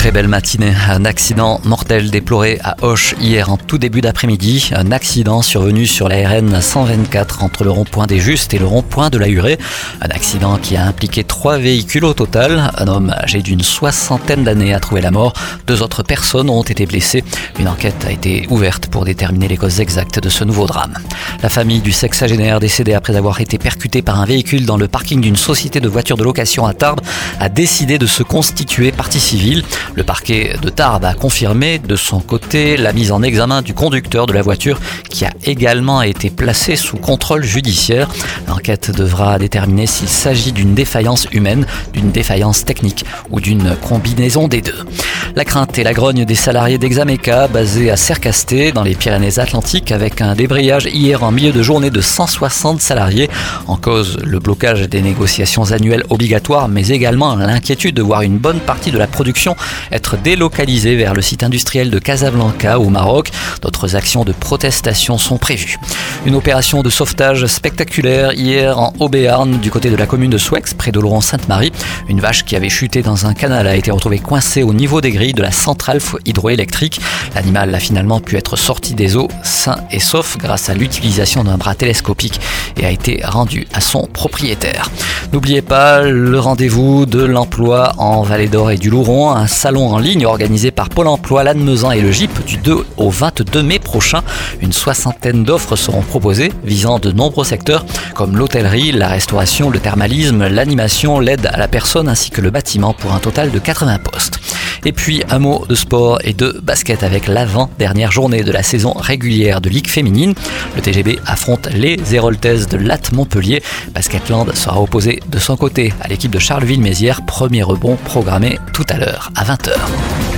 Très belle matinée. Un accident mortel déploré à Hoche hier en tout début d'après-midi. Un accident survenu sur la RN 124 entre le rond-point des Justes et le rond-point de la Hurée. Un accident qui a impliqué trois véhicules au total. Un homme âgé d'une soixantaine d'années a trouvé la mort. Deux autres personnes ont été blessées. Une enquête a été ouverte pour déterminer les causes exactes de ce nouveau drame. La famille du sexagénaire décédé après avoir été percuté par un véhicule dans le parking d'une société de voitures de location à Tarbes a décidé de se constituer partie civile. Le parquet de Tarbes a confirmé de son côté la mise en examen du conducteur de la voiture qui a également été placé sous contrôle judiciaire. L'enquête devra déterminer s'il s'agit d'une défaillance humaine, d'une défaillance technique ou d'une combinaison des deux. La crainte et la grogne des salariés d'Exameca, basés à Cercasté, dans les Pyrénées-Atlantiques, avec un débrayage hier en milieu de journée de 160 salariés. En cause, le blocage des négociations annuelles obligatoires, mais également l'inquiétude de voir une bonne partie de la production être délocalisée vers le site industriel de Casablanca au Maroc. D'autres actions de protestation sont prévues. Une opération de sauvetage spectaculaire hier en Haut-Béarn, du côté de la commune de Souex, près de Laurent-Sainte-Marie. Une vache qui avait chuté dans un canal a été retrouvée coincée au niveau des de la centrale hydroélectrique. L'animal a finalement pu être sorti des eaux sain et sauf grâce à l'utilisation d'un bras télescopique et a été rendu à son propriétaire. N'oubliez pas le rendez-vous de l'emploi en Vallée d'Or et du Louron, un en ligne organisé par Pôle emploi, l'Annemezan et le GIP du 2 au 22 mai prochain. Une soixantaine d'offres seront proposées visant de nombreux secteurs comme l'hôtellerie, la restauration, le thermalisme, l'animation, l'aide à la personne ainsi que le bâtiment pour un total de 80 postes. Et puis un mot de sport et de basket avec l'avant-dernière journée de la saison régulière de Ligue féminine. Le TGB affronte les Héroltaises de Latte Montpellier. Basketland sera opposé de son côté à l'équipe de Charleville-Mézières. Premier rebond programmé tout à l'heure à 20h.